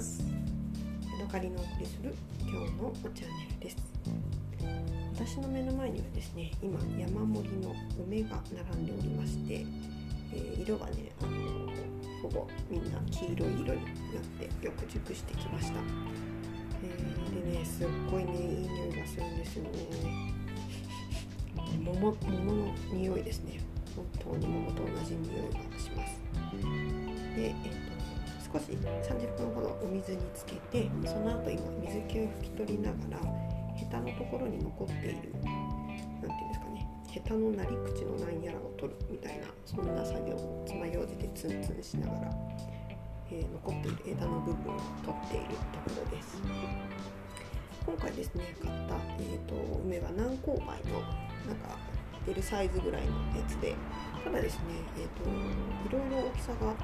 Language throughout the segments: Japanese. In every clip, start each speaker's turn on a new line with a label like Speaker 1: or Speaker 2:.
Speaker 1: ます。ヤドカリのお送りする今日のチャンネルです。私の目の前にはですね今山盛りの梅が並んでおりまして、えー、色がねあのほぼみんな黄色い色になってよく熟してきました、えー、でねすっごいねいい匂いがするんですよね。桃桃の匂いですね。本当に桃と同じ匂いがします。で、えっと、少し30分ほどお水につけてその後今水気を拭き取りながらヘタのところに残っている何て言うんですかねヘタのなり口のなんやらを取るみたいなそんな作業を爪楊枝でツンツンしながら、えー、残っている枝の部分を取っているところです。今回ですね買った、えーと、梅は南高梅のなんか L サイズぐらいのやつでただですね、えーと、いろいろ大きさが、あの、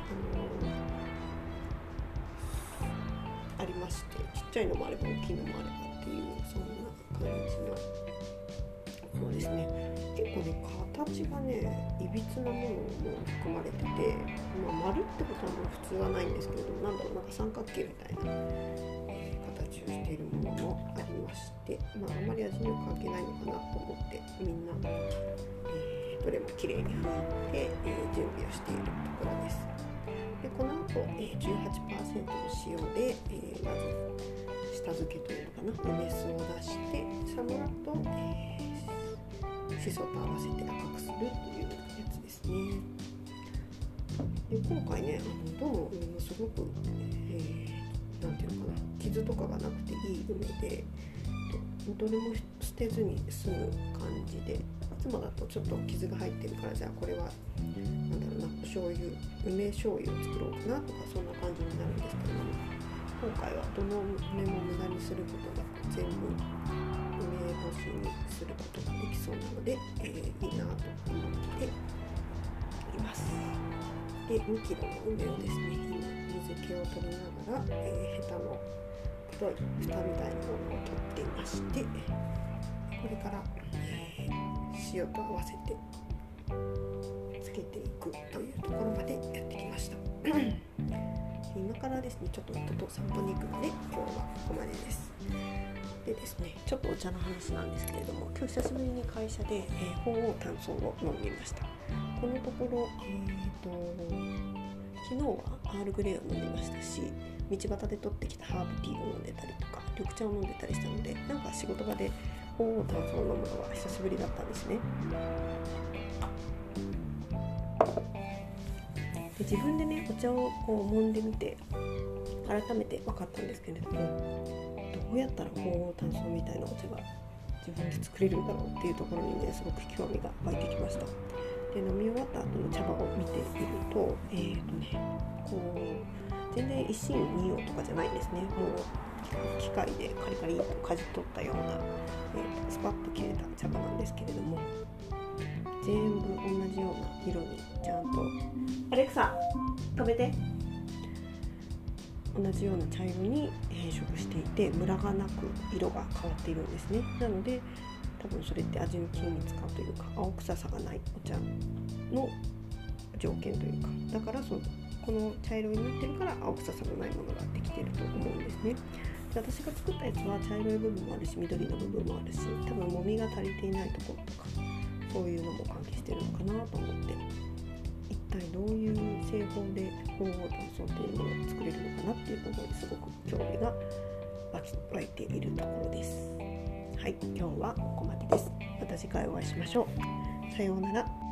Speaker 1: ありましてちっちゃいのもあれば大きいのもあればっていうそんな感じのものですね結構ね形がねいびつなものも含まれてて、まあ、丸ってことはもう普通はないんですけれどもなんだろうなんか三角形みたいな、形をしているものもありまして、まあ、あまり味には関係ないのかなと思ってみんな、どれもきれいに拭いて、えー、準備をしているところです。でこの後、えー、18%の塩で、えー、まず下漬けというのかな梅酢を出してその後、えー、しそと合わせて赤くするというやつですね。で今回ねあのどの梅もすごく、えー、ていうのかな傷とかがなくていい梅でどれも捨てずに済む感じでいつもだとちょっと傷が入ってるからじゃあこれは醤油梅醤油を作ろうかなとかそんな感じになるんですけども今回はどの梅も無駄にすることなく全部梅干しにすることができそうなので、えー、いいなと思っています。で 2kg の梅をですね今水気を取りながら、えー、ヘタの黒い蓋みたいなものを取っていましてこれから、えー塩と合わせてけていくというところまでやってきました。今からですねちょっと夫と散歩に行くので今日はここまでです。でですねちょっとお茶の話なんですけれども今日久しぶりに会社で、えー、鳳凰炭素を飲んでいました。このところえっ、ー、と昨日はアールグレーを飲んでいましたし道端で取ってきたハーブティーを飲んでたりとか緑茶を飲んでたりしたのでなんか仕事場で鳳凰炭素を飲むのは久しぶりだったんですね。で自分でねお茶をこう揉んでみて改めて分かったんですけれどもどうやったら鳳凰炭素みたいなお茶が自分で作れるんだろうっていうところにねすごく興味が湧いてきました。で飲み終わった後の茶葉を見ているとえっ、ー、とねこう全然一心二葉とかじゃないんですねもう機械でカリカリとかじ取ったような、えー、スパッと切れた茶葉なんですけれども全部同じような色にちゃんと。アレクサ止めて。同じような茶色に変色していてムラがなく色が変わっているんですね。なので多分それって味の均一化というか青臭さがないお茶の条件というか。だからそのこの茶色になってるから青臭さのないものができてると思うんですね。で私が作ったやつは茶色い部分もあるし緑の部分もあるし多分もみが足りていないところとか。そういうのも関係してるのかなと思って一体どういう製法で鳳凰炭素っていうものを作れるのかなっていうところにすごく興味が湧いているところです。はい今日はここまでです。また次回お会いしましょう。さようなら。